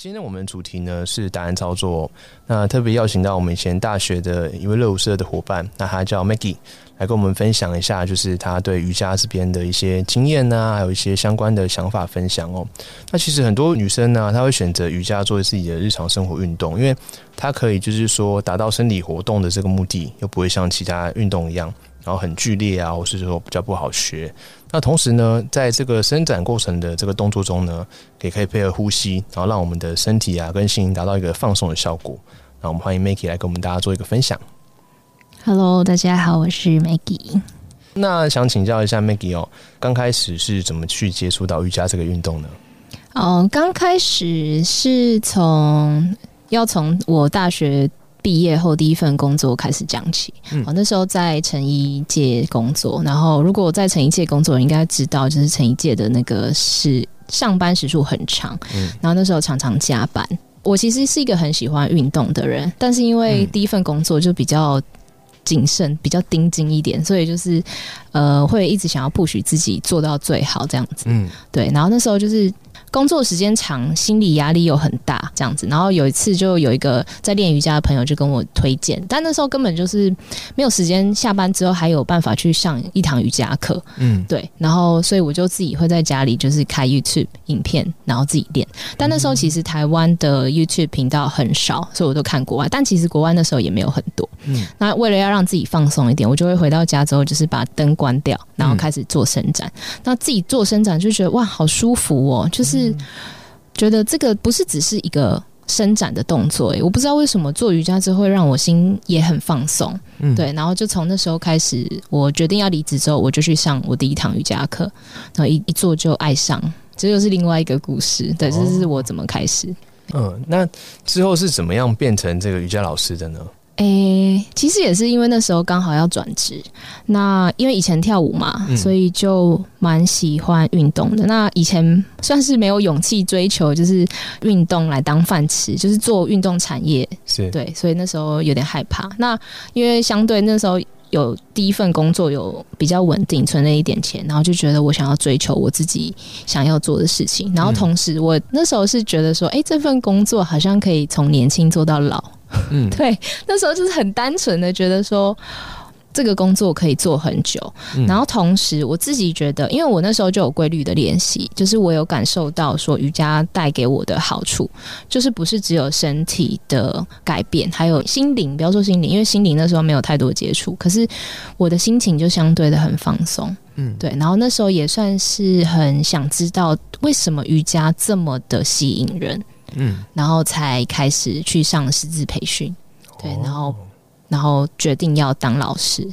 今天我们主题呢是答案操作。那特别邀请到我们以前大学的一位热舞社的伙伴，那他叫 Maggie，来跟我们分享一下，就是他对瑜伽这边的一些经验呐，还有一些相关的想法分享哦。那其实很多女生呢，她会选择瑜伽作为自己的日常生活运动，因为它可以就是说达到身体活动的这个目的，又不会像其他运动一样，然后很剧烈啊，或是说比较不好学。那同时呢，在这个伸展过程的这个动作中呢，也可以配合呼吸，然后让我们的身体啊跟心灵达到一个放松的效果。那我们欢迎 Maggie 来跟我们大家做一个分享。Hello，大家好，我是 Maggie。那想请教一下 Maggie 哦，刚开始是怎么去接触到瑜伽这个运动呢？哦，刚开始是从要从我大学毕业后第一份工作开始讲起。嗯我、那时候在成衣界工作，然后如果我在成衣界工作，应该知道，就是成衣界的那个是上班时数很长，嗯然后那时候常常加班。我其实是一个很喜欢运动的人，但是因为嗯第一份工作就比较谨慎、比较盯紧一点，所以就是呃会一直想要 push 自己做到最好这样子。嗯对，然后那时候就是工作时间长，心理压力又很大，这样子。然后有一次就有一个在练瑜伽的朋友就跟我推荐，但那时候根本就是没有时间，下班之后还有办法去上一堂瑜伽课。嗯对，然后所以我就自己会在家里就是开 YouTube 影片，然后自己练。但那时候其实台湾的 YouTube 频道很少，所以我都看国外。但其实国外那时候也没有很多。嗯那为了要让自己放松一点，我就会回到家之后就是把灯关掉，然后开始做伸展。那自己做伸展就觉得哇，好舒服哦，就是觉得这个不是只是一个。伸展的动作，诶，我不知道为什么做瑜伽之后会让我心也很放松，嗯，对，然后就从那时候开始，我决定要离职之后，我就去上我第一堂瑜伽课，然后一一做就爱上，这又是另外一个故事。对，这是我怎么开始。嗯，那之后是怎么样变成这个瑜伽老师的呢？诶、其实也是因为那时候刚好要转职，那因为以前跳舞嘛，嗯所以就蛮喜欢运动的。那以前算是没有勇气追求，就是运动来当饭吃，就是做运动产业是，对，所以那时候有点害怕。那因为相对那时候有第一份工作有比较稳定，存了一点钱，然后就觉得我想要追求我自己想要做的事情。然后同时，我那时候是觉得说，哎、这份工作好像可以从年轻做到老。嗯对，那时候就是很单纯的觉得说。这个工作可以做很久，嗯然后同时我自己觉得，因为我那时候就有规律的练习，就是我有感受到说瑜伽带给我的好处，就是不是只有身体的改变，还有心灵。不要说心灵，因为心灵那时候没有太多接触，可是我的心情就相对的很放松。嗯，对，然后那时候也算是很想知道为什么瑜伽这么的吸引人，嗯，然后才开始去上师资培训。对，哦然后然后决定要当老师。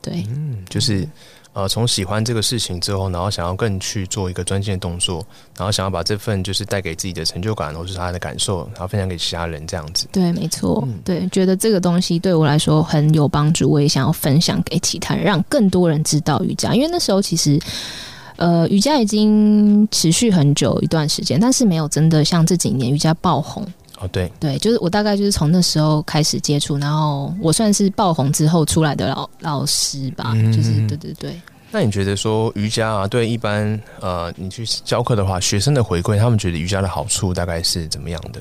对，嗯，就是呃，从喜欢这个事情之后，然后想要更去做一个专心的动作，然后想要把这份就是带给自己的成就感，或是他的感受，然后分享给其他人，这样子。对，没错，嗯对，觉得这个东西对我来说很有帮助，我也想要分享给其他人，让更多人知道瑜伽。因为那时候其实，呃，瑜伽已经持续很久一段时间，但是没有真的像这几年瑜伽爆红。哦，对，对，就是我大概就是从那时候开始接触，然后我算是爆红之后出来的老老师吧，嗯就是对对对。那你觉得说瑜伽啊，对一般呃，你去教课的话，学生的回馈，他们觉得瑜伽的好处大概是怎么样的？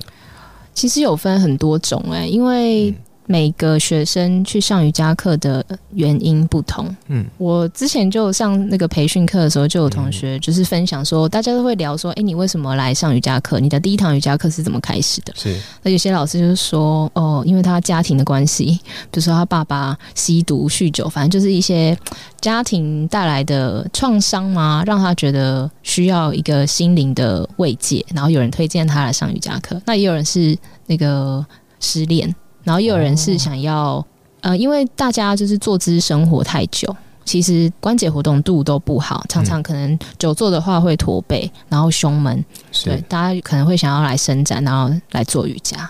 其实有分很多种哎、因为嗯每个学生去上瑜伽课的原因不同。嗯我之前就上那个培训课的时候，就有同学就是分享说，大家都会聊说，哎、你为什么来上瑜伽课？你的第一堂瑜伽课是怎么开始的？是，那有些老师就是说，哦，因为他家庭的关系，比如说他爸爸吸毒、酗酒，反正就是一些家庭带来的创伤嘛，让他觉得需要一个心灵的慰藉。然后有人推荐他来上瑜伽课，那也有人是那个失恋，然后又有人是想要，呃，因为大家就是坐姿生活太久。其实关节活动度都不好，常常可能久坐的话会驼背，然后胸闷。对，大家可能会想要来伸展，然后来做瑜伽。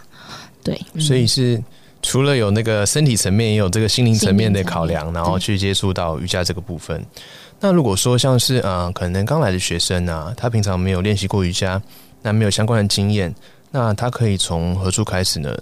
对，嗯所以是除了有那个身体层面，也有这个心灵层面的考量，然后去接触到瑜伽这个部分。那如果说像是呃，可能刚来的学生啊，他平常没有练习过瑜伽，那没有相关的经验，那他可以从何处开始呢？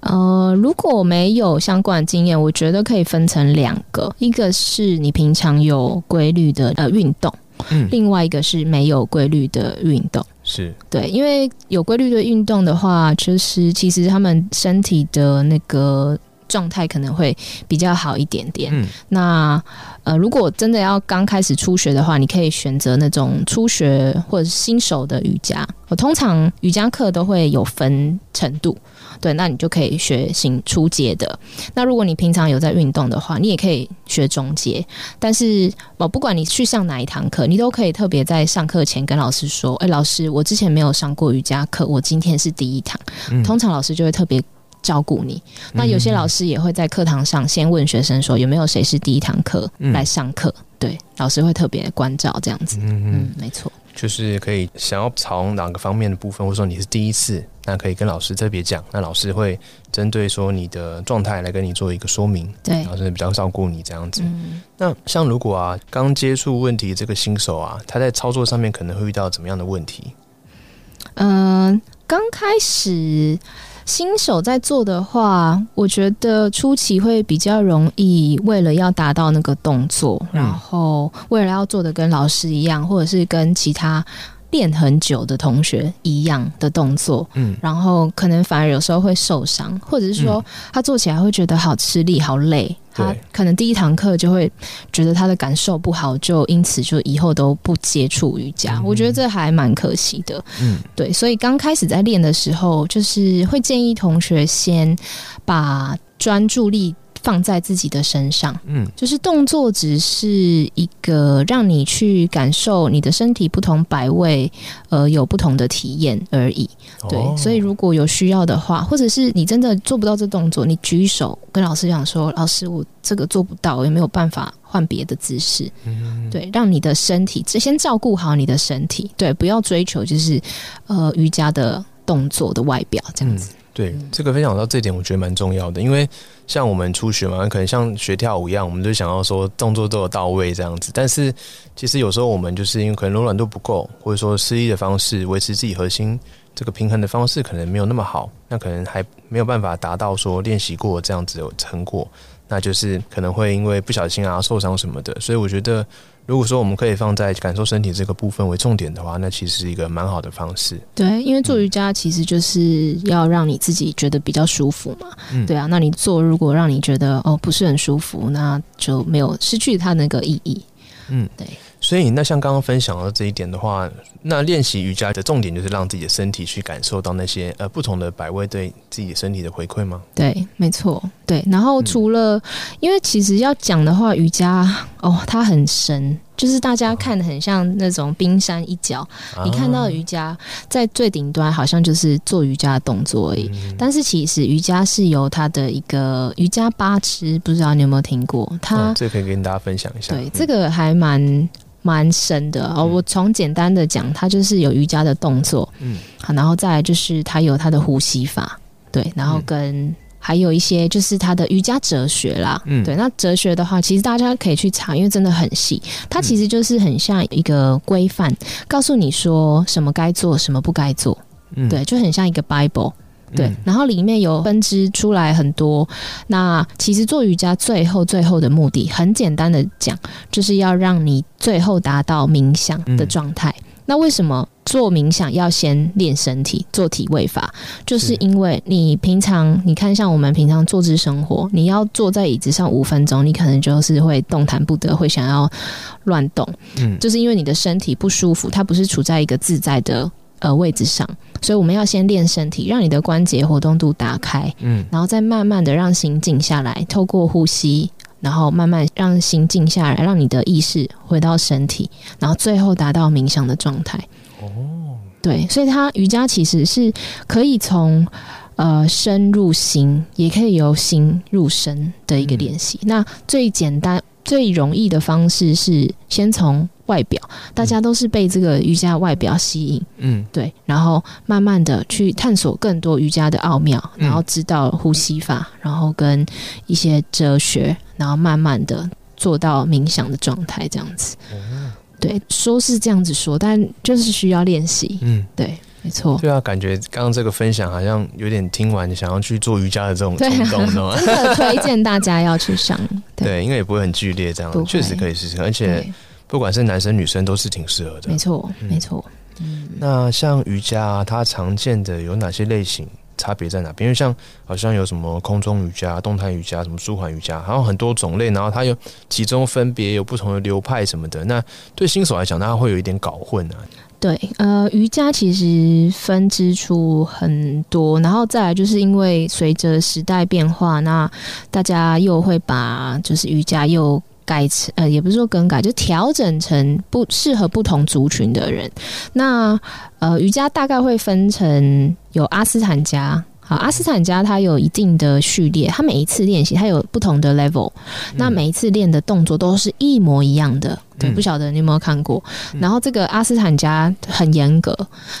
呃，如果没有相关的经验，我觉得可以分成两个，一个是你平常有规律的呃运动，嗯，另外一个是没有规律的运动。是，对，因为有规律的运动的话，就是其实他们身体的那个状态可能会比较好一点点。嗯，那呃，如果真的要刚开始初学的话，你可以选择那种初学或者是新手的瑜伽。我通常瑜伽课都会有分程度，对，那你就可以学行初阶的。那如果你平常有在运动的话，你也可以学中阶。但是哦，不管你去上哪一堂课，你都可以特别在上课前跟老师说：“哎、老师，我之前没有上过瑜伽课，我今天是第一堂。嗯通常老师就会特别照顾你。那有些老师也会在课堂上先问学生说有没有谁是第一堂课嗯来上课，对，老师会特别关照这样子。嗯嗯嗯，没错。就是可以想要从哪个方面的部分，或者说你是第一次，那可以跟老师特别讲，那老师会针对说你的状态来跟你做一个说明，对老，师比较照顾你这样子。嗯，那像如果啊刚接触问题这个新手啊，他在操作上面可能会遇到怎么样的问题？嗯，刚开始新手在做的话，我觉得初期会比较容易，为了要达到那个动作，嗯。然后为了要做的跟老师一样，或者是跟其他练很久的同学一样的动作，嗯然后可能反而有时候会受伤，或者是说他做起来会觉得好吃力、好累。他可能第一堂课就会觉得他的感受不好，就因此就以后都不接触瑜伽。嗯我觉得这还蛮可惜的。嗯对，所以刚开始在练的时候，就是会建议同学先把专注力放在自己的身上。嗯就是动作只是一个让你去感受你的身体不同摆位，呃，有不同的体验而已。对，哦所以如果有需要的话，或者是你真的做不到这动作，你举手跟老师讲说：“老师，我这个做不到，我也没有办法换别的姿势？”嗯对，让你的身体先照顾好你的身体，对，不要追求就是呃瑜伽的动作的外表这样子。对，这个分享到这点，我觉得蛮重要的，因为像我们初学嘛，可能像学跳舞一样，我们就想要说动作都有到位这样子，但是其实有时候我们就是因为可能柔软度不够，或者说失力的方式维持自己核心这个平衡的方式可能没有那么好，那可能还没有办法达到说练习过这样子有成果，那就是可能会因为不小心啊受伤什么的，所以我觉得。如果说我们可以放在感受身体这个部分为重点的话，那其实是一个蛮好的方式。对，因为做瑜伽其实就是要让你自己觉得比较舒服嘛。嗯对啊，那你做如果让你觉得哦不是很舒服，那就没有失去它那个意义。嗯，对。所以，那像刚刚分享到这一点的话，那练习瑜伽的重点就是让自己的身体去感受到那些呃不同的百位对自己身体的回馈吗？对，没错，对。然后除了，因为其实要讲的话，瑜伽哦，它很深，就是大家看的很像那种冰山一角，你看到啊瑜伽在最顶端，好像就是做瑜伽的动作而已。嗯但是其实瑜伽是由它的一个瑜伽八支，不知道你有没有听过？它、嗯这个可以跟大家分享一下。对嗯这个还蛮蛮深的哦。我从简单的讲，它就是有瑜伽的动作，嗯好，然后再来就是它有它的呼吸法，对，然后嗯跟。还有一些就是它的瑜伽哲学啦，嗯对，那哲学的话，其实大家可以去查，因为真的很细。它其实就是很像一个规范，告诉你说什么该做，什么不该做，嗯对，就很像一个 Bible。对，嗯然后里面有分支出来很多。那其实做瑜伽最后最后的目的，很简单的讲，就是要让你最后达到冥想的状态。那为什么做冥想要先练身体，做体位法？就是是因为你平常你看，像我们平常坐姿生活，你要坐在椅子上五分钟，你可能就是会动弹不得，会想要乱动。嗯就是因为你的身体不舒服，它不是处在一个自在的呃位置上，所以我们要先练身体，让你的关节活动度打开，嗯然后再慢慢的让心静下来，透过呼吸，然后慢慢让心静下来，让你的意识回到身体，然后最后达到冥想的状态。哦，对，所以它瑜伽其实是可以从呃身入心，也可以由心入身的一个练习。那最简单，最容易的方式是先从外表，大家都是被这个瑜伽外表吸引，嗯对，然后慢慢的去探索更多瑜伽的奥妙，嗯然后知道呼吸法，然后跟一些哲学，然后慢慢的做到冥想的状态，这样子。哦对，说是这样子说，但就是需要练习。嗯，对，没错。对啊，感觉刚刚这个分享好像有点听完想要去做瑜伽的这种冲动？真的推荐大家要去上。对，对，因为也不会很剧烈，这样确实可以试试，而且对不管是男生女生都是挺适合的没。错，嗯没错。嗯那像瑜伽、啊，它常见的有哪些类型？差别在哪边？因为像好像有什么空中瑜伽、动态瑜伽、什么舒缓瑜伽，还有很多种类，然后它有其中分别有不同的流派什么的。那对新手来讲，它会有一点搞混啊。对，呃，瑜伽其实分支出很多，然后再来就是因为随着时代变化，那大家又会把就是瑜伽又改成呃，也不是说更改，就调整成不适合不同族群的人。那呃，瑜伽大概会分成有阿斯坦加。好，阿斯坦加它有一定的序列，它每一次练习它有不同的 level，、那每一次练的动作都是一模一样的。对，嗯不晓得你有没有看过？然后这个阿斯坦加很严格，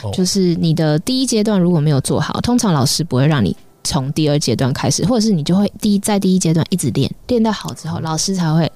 哦就是你的第一阶段如果没有做好，通常老师不会让你从第二阶段开始，或者是你就会第一在第一阶段一直练，练到好之后，老师才会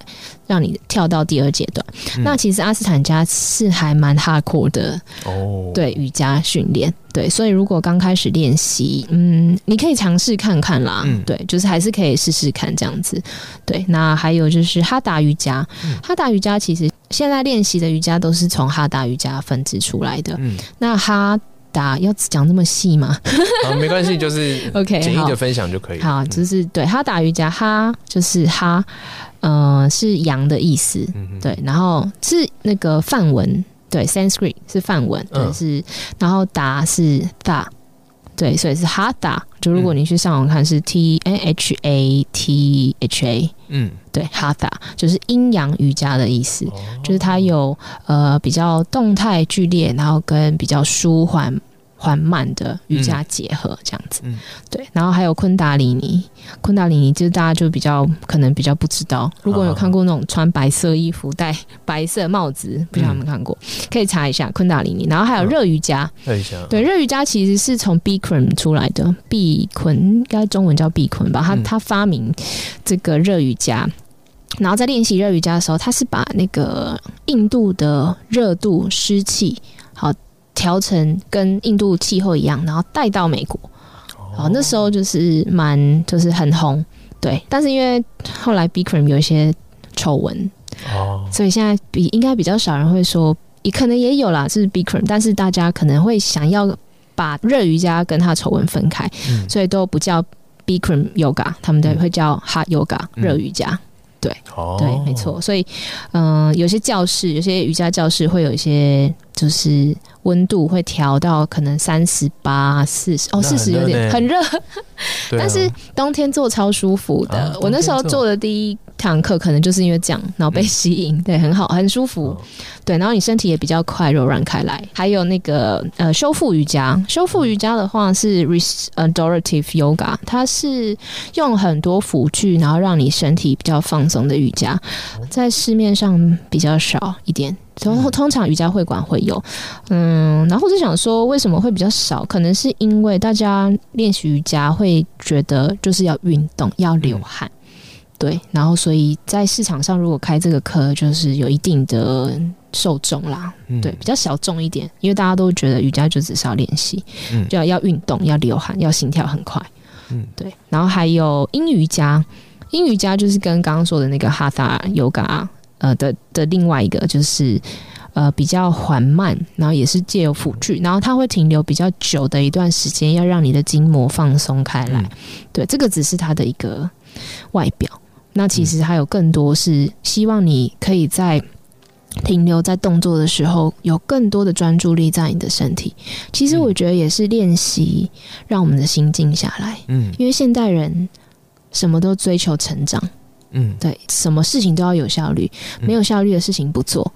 让你跳到第二阶段。嗯。那其实阿斯坦加是还蛮 hardcore 的，哦，，对瑜伽训练，对，所以如果刚开始练习，嗯，你可以尝试看看啦，嗯。对，就是还是可以试试看这样子，对。那还有就是哈达瑜伽，嗯。哈达瑜伽其实现在练习的瑜伽都是从哈达瑜伽分支出来的。嗯，那哈达要讲这么细吗？好，没关系，就是？OK，简易的分享就可以。好，就是对哈达瑜伽，哈就是哈，呃，是羊的意思，嗯，对，然后是那个梵文，对，Sanskrit 是梵文，对，嗯是，然后达是大，对，所以是哈达。就如果你去上网看，是 T N H A T H A，嗯，对，哈达就是阴阳瑜伽的意思，哦就是它有呃比较动态剧烈，然后跟比较舒缓。缓慢的瑜伽结合这样子，嗯。对，然后还有昆达里尼，昆达里尼就是大家就比较可能比较不知道，如果有看过那种穿白色衣服、戴白色帽子，不知道有没有看过，可以查一下昆达里尼。然后还有热瑜伽，看一下，对，热瑜伽其实是从 Bikram 出来的，毕坤应该中文叫毕坤吧，他嗯。他发明这个热瑜伽。然后在练习热瑜伽的时候，他是把那个印度的热度、湿气，好调成跟印度气候一样，然后带到美国。哦，那时候就是蛮就是很红，对。但是因为后来 Bikram 有一些丑闻，哦，所以现在比应该比较少人会说，也可能也有啦，是 Bikram，但是大家可能会想要把热瑜伽跟它丑闻分开，嗯所以都不叫 Bikram Yoga，他们都会叫 Hot Yoga 嗯热瑜伽。哦，对，没错。所以，嗯、有些教室，有些瑜伽教室会有一些，就是温度会调到可能三十八、四十，哦，那四十有点很热，但是冬天做超舒服的。啊我那时候做做的第一堂课，可能就是因为这样，然后被吸引，对，很好，很舒服。哦对，然后你身体也比较快柔软开来。还有那个呃修复瑜伽，修复瑜伽的话是 restorative yoga，它是用很多辅具，然后让你身体比较放松的瑜伽，在市面上比较少一点。通通常瑜伽会馆会有，嗯，然后我就想说，为什么会比较少？可能是因为大家练习瑜伽会觉得就是要运动，要流汗，对，然后所以在市场上如果开这个课，就是有一定的受众啦，嗯。对，比较小众一点，因为大家都觉得瑜伽就只是要练习，嗯。就要要运动，要流汗，要心跳很快，嗯。对。然后还有阴瑜伽，阴瑜伽就是跟刚刚说的那个哈达 yoga 呃的的另外一个就是。呃，比较缓慢，然后也是借由辅具，然后它会停留比较久的一段时间，要让你的筋膜放松开来。嗯对，这个只是它的一个外表，那其实还有更多是希望你可以在停留在动作的时候，有更多的专注力在你的身体。其实我觉得也是练习让我们的心静下来，嗯因为现代人什么都追求成长，嗯对，什么事情都要有效率，嗯没有效率的事情不做。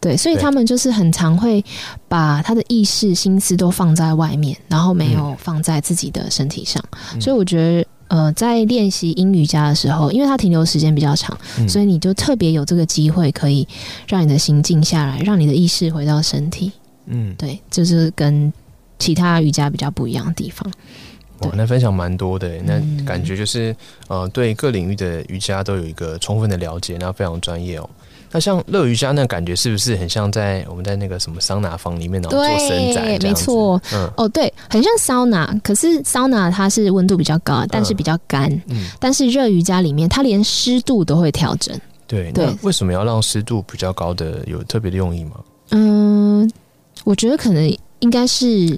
对，所以他们就是很常会把他的意识、心思都放在外面，然后没有放在自己的身体上。嗯所以我觉得，呃，在练习阴瑜伽的时候，因为它停留时间比较长，嗯所以你就特别有这个机会，可以让你的心静下来，让你的意识回到身体。嗯，对，就是跟其他瑜伽比较不一样的地方。哇，那分享蛮多的，那嗯感觉就是呃，对各领域的瑜伽都有一个充分的了解，那非常专业哦。那像乐瑜伽那感觉是不是很像在我们在那个什么桑拿房里面然后做伸展？没错。嗯哦，对，很像桑拿，可是桑拿它是温度比较高，但是比较干。嗯，但是热瑜伽里面，它连湿度都会调整。对。对那为什么要让湿度比较高的有特别的用意吗？嗯，我觉得可能应该是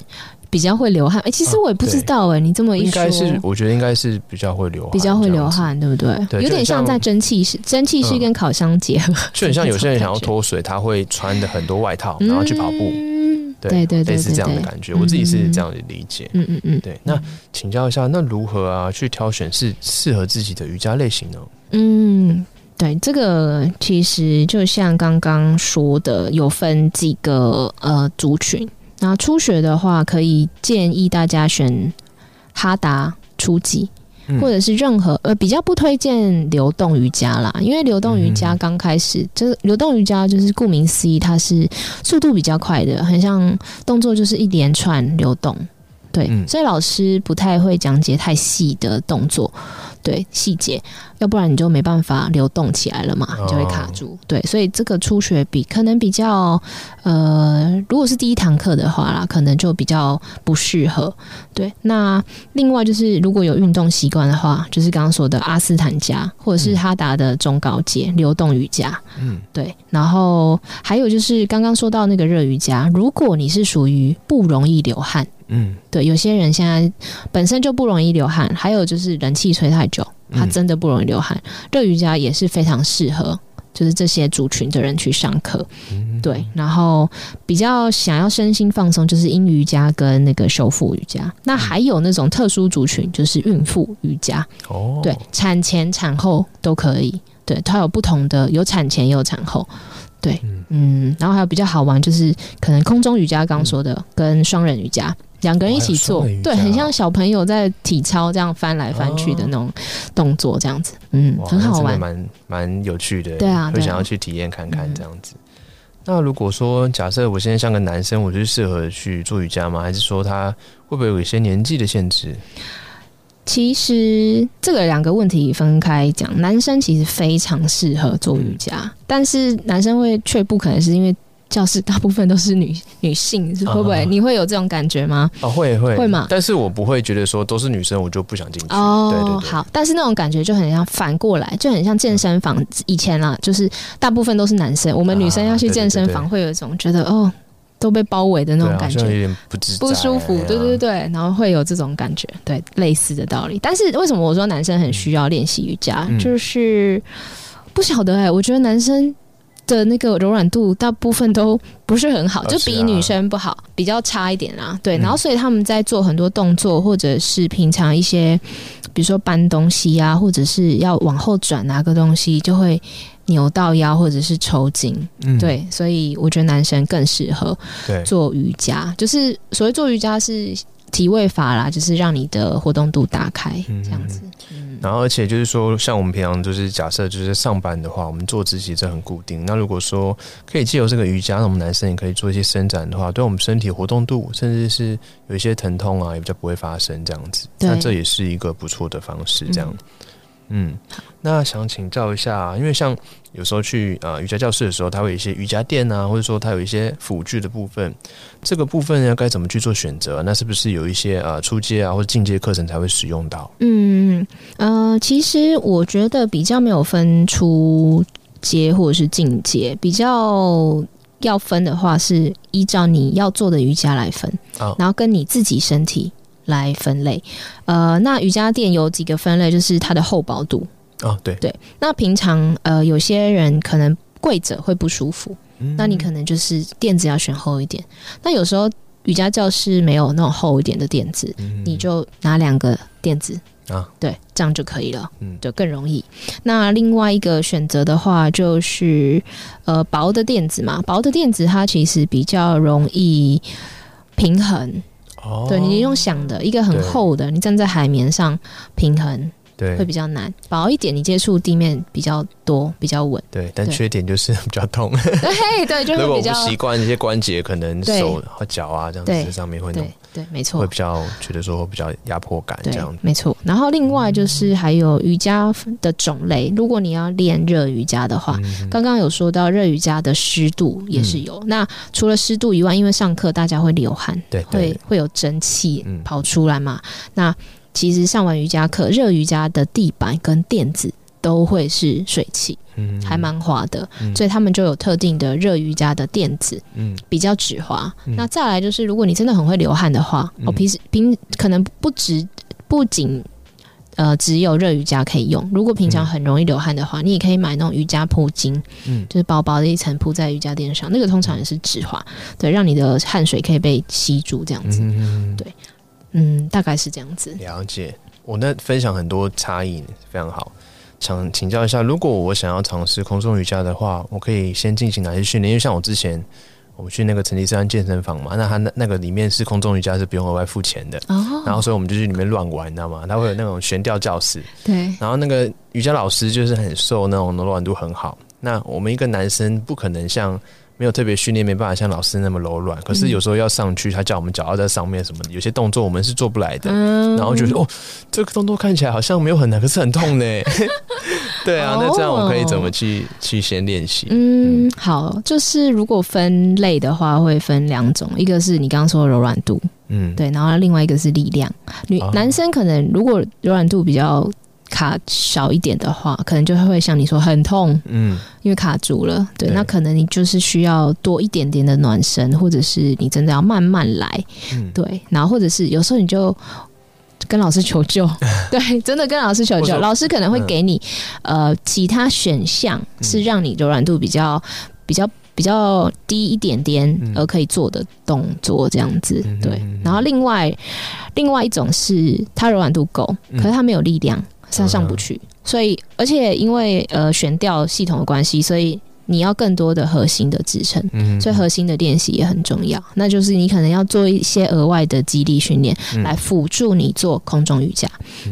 比较会流汗。哎、其实啊我也不知道哎、你这么一说，应该是，我觉得应该是比较会流汗，比较会流汗，对不对？有点像在蒸汽室，蒸汽室嗯跟烤箱结合，就很像有些人想要脱水，他会穿的很多外套，然后去跑步，嗯对对对对类似这样的感觉。我自己是这样的理解。嗯嗯嗯对，那请教一下，那如何啊去挑选是适合自己的瑜伽类型呢？嗯，对，这个其实就像刚刚说的，有分几个呃族群。那初学的话，可以建议大家选哈达初级，嗯或者是任何呃比较不推荐流动瑜伽啦，因为流动瑜伽嗯刚开始，就是流动瑜伽就是顾名思义，它是速度比较快的，很像动作就是一连串流动。对，嗯所以老师不太会讲解太细的动作，对细节，要不然你就没办法流动起来了嘛，就会卡住。对，所以这个初学比可能比较，呃，如果是第一堂课的话啦，可能就比较不适合。对，那另外就是如果有运动习惯的话，就是刚刚说的阿斯坦加或者是哈达的中高阶流动瑜伽。嗯对，然后还有就是刚刚说到那个热瑜伽，如果你是属于不容易流汗。嗯对，有些人现在本身就不容易流汗，还有就是人气吹太久，他嗯真的不容易流汗。热瑜伽也是非常适合，就是这些族群的人去上课。嗯，对，然后比较想要身心放松，就是阴瑜伽跟那个修复瑜伽。那还有那种特殊族群，就是孕妇瑜伽。哦，对，产前、产后都可以。对，它有不同的，有产前也有产后。对，嗯嗯，然后还有比较好玩，就是可能空中瑜伽刚刚说的，跟双人瑜伽两个人一起做对，很像小朋友在体操这样翻来翻去的那种动作，这样子，嗯，很好玩。蛮蛮有趣的，对啊会想要去体验看看嗯这样子。那如果说假设我现在像个男生，我就适合去做瑜伽吗？还是说他会不会有一些年纪的限制？其实这个两个问题分开讲，男生其实非常适合做瑜伽，嗯但是男生会却不可能是因为教室大部分都是女女性，是会不会？啊你会有这种感觉吗？哦，会会会吗但是我不会觉得说都是女生，我就不想进去。哦，对对对，好，但是那种感觉就很像反过来，就很像健身房以前啊，就是大部分都是男生，我们女生要去健身房，会有一种觉得哦都被包围的那种感觉不自在不舒服，对对对，对，然后会有这种感觉，对，类似的道理。但是为什么我说男生很需要练习瑜伽？嗯就是不晓得哎、我觉得男生的那个柔软度大部分都不是很好，啊就比啊。女生不好，比较差一点啦。对，嗯。然后所以他们在做很多动作，或者是平常一些，比如说搬东西啊，或者是要往后转拿个东西，就会扭到腰或者是抽筋。嗯，对，所以我觉得男生更适合，做瑜伽，就是所谓做瑜伽是体位法啦，就是让你的活动度打开嗯这样子。然后，而且就是说，像我们平常就是假设就是上班的话，我们坐姿其实很固定。那如果说可以借由这个瑜伽，那我们男生也可以做一些伸展的话，对我们身体活动度，甚至是有一些疼痛啊，也比较不会发生这样子。那这也是一个不错的方式，这样。嗯，那想请教一下，因为像有时候去呃瑜伽教室的时候，它会有一些瑜伽垫啊，或者说它有一些辅具的部分，这个部分要该怎么去做选择？那是不是有一些呃初阶啊或者进阶课程才会使用到？嗯呃，其实我觉得比较没有分出阶或者是进阶，比较要分的话是依照你要做的瑜伽来分，哦然后跟你自己身体来分类。呃，那瑜伽垫有几个分类，就是它的厚薄度。哦，对，对，那平常呃有些人可能跪着会不舒服，嗯那你可能就是垫子要选厚一点。那有时候瑜伽教室没有那种厚一点的垫子，嗯你就拿两个垫子啊，对，这样就可以了，嗯就更容易。那另外一个选择的话，就是呃薄的垫子嘛，薄的垫子它其实比较容易平衡。哦对你用想的，一个很厚的，你站在海绵上平衡对。会比较难，薄一点你接触地面比较多，比较稳。对，但缺点就是 比较痛。对对，就如果不会比较习惯一些关节，可能手和脚啊这样子上面会弄对对，没错会。比较觉得说会比较压迫感这样，子。没错。然后另外就是还有瑜伽的种类，如果你要练热瑜伽的话，嗯刚刚有说到热瑜伽的湿度也是有。那除了湿度以外，因为上课大家会流汗，对对会会有蒸汽嗯跑出来嘛。那其实上完瑜伽课，热瑜伽的地板跟垫子都会是水汽，嗯。还蛮滑的，嗯。所以他们就有特定的热瑜伽的垫子，嗯。比较止滑。嗯。那再来就是，如果你真的很会流汗的话，嗯。哦，平时平可能不止不仅呃只有热瑜伽可以用，如果平常很容易流汗的话，你也可以买那种瑜伽铺巾，嗯。就是薄薄的一层铺在瑜伽垫上，那个通常也是止滑，对，让你的汗水可以被吸住，这样子，嗯。对。嗯，大概是这样子。了解。我那分享很多差异，非常好。想请教一下，如果我想要尝试空中瑜伽的话，我可以先进行哪些训练？因为像我之前我们去那个成吉思汗健身房嘛，那他那那个里面是空中瑜伽是不用额外付钱的，哦，然后所以我们就去里面乱玩，你知道吗？他会有那种悬吊教室，对，然后那个瑜伽老师就是很瘦，那种柔软度很好。那我们一个男生不可能像没有特别训练，没办法像老师那么柔软。可是有时候要上去，他叫我们脚要在上面什么的，有些动作我们是做不来的。嗯然后觉得哦，这个动作看起来好像没有很难，可是很痛呢。对啊，那这样我可以怎么去去先练习？嗯，好，就是如果分类的话，会分两种，一个是你刚刚说的柔软度，嗯，对，然后另外一个是力量。女、哦男生可能如果柔软度比较卡小一点的话，可能就会像你说很痛，嗯因为卡住了。对，对那可能你就是需要多一点点的暖身，或者是你真的要慢慢来。嗯，对，然后或者是有时候你就。跟老师求救，对，真的跟老师求救，老师可能会给你、呃其他选项，是让你柔软度比较比较比较低一点点嗯而可以做的动作，这样子。对然后另外另外一种是它柔软度够，嗯可是它没有力量，它上不去。所以而且因为呃悬吊系统的关系，所以你要更多的核心的支撑。嗯所以核心的练习也很重要，那就是你可能要做一些额外的肌力训练，嗯来辅助你做空中瑜伽。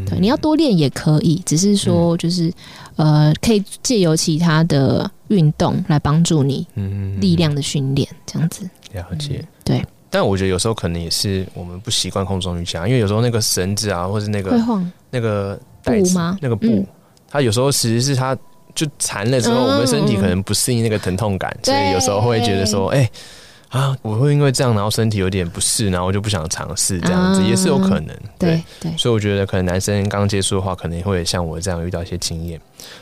对，你要多练也可以，只是说就是、呃，可以借由其他的运动来帮助你嗯力量的训练，这样子。了解。对，但我觉得有时候可能也是我们不习惯空中瑜伽，因为有时候那个绳子啊，或是那个会晃，那个带子布吗？那个布，嗯。它有时候其实是它就缠了之后，嗯。我们身体可能不适应那个疼痛感，所对以有时候会觉得说，哎、啊，我会因为这样，然后身体有点不适，然后我就不想尝试，这样子、嗯也是有可能。对对，所以我觉得可能男生刚接触的话，可能会像我这样遇到一些经验。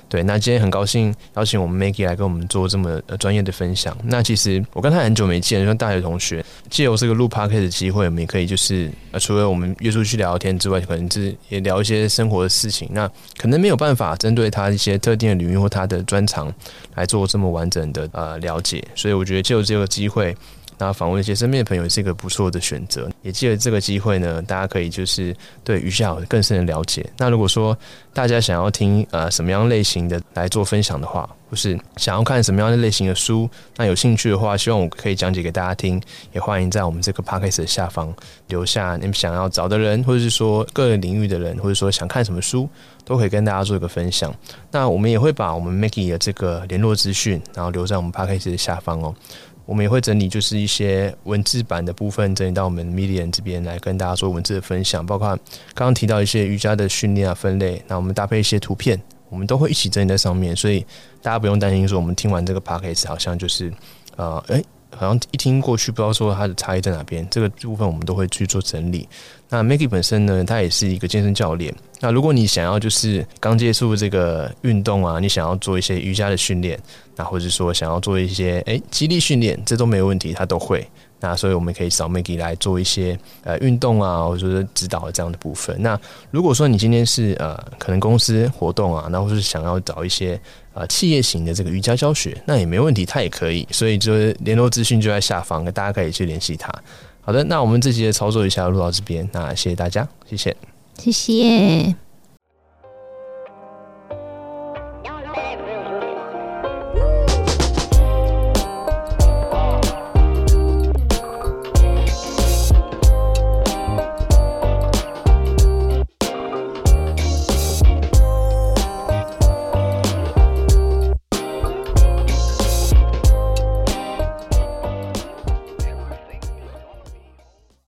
对，那今天很高兴邀请我们 Maggie 来跟我们做这么专业的分享。那其实我跟他很久没见，像大学同学，借由这个录 podcast 的机会，我们也可以就是呃，除了我们约出去聊天之外，可能是也聊一些生活的事情。那可能没有办法针对他一些特定的领域或他的专长来做这么完整的呃了解，所以我觉得借由这个机会。那访问一些身边的朋友也是一个不错的选择，也借着这个机会呢，大家可以就是对瑜伽有更深的了解。那如果说大家想要听呃什么样类型的来做分享的话，或是想要看什么样的类型的书，那有兴趣的话，希望我可以讲解给大家听，也欢迎在我们这个 podcast 的下方留下你们想要找的人，或者是说各个领域的人，或者说想看什么书，都可以跟大家做一个分享。那我们也会把我们 Maggie 的这个联络资讯，然后留在我们 podcast 的下方哦。我们也会整理，就是一些文字版的部分，整理到我们 Medium 这边来跟大家做文字的分享，包括刚刚提到一些瑜伽的训练啊分类，那我们搭配一些图片，我们都会一起整理在上面，所以大家不用担心说我们听完这个 p a c k a g e 好像就是呃，诶、好像一听过去不知道说它的差异在哪边，这个部分我们都会去做整理。那 Maggie 本身呢，他也是一个健身教练。那如果你想要就是刚接触这个运动啊，你想要做一些瑜伽的训练，那或者说想要做一些诶肌力训练，这都没有问题，他都会。那所以我们可以找 Maggie 来做一些呃运动啊，或者是指导这样的部分。那如果说你今天是呃可能公司活动啊，那或是想要找一些呃企业型的这个瑜伽教学，那也没问题，他也可以。所以就是联络资讯就在下方，大家可以去联系他。好的，那我们这期的操作一下录到这边，那谢谢大家，谢谢。谢谢。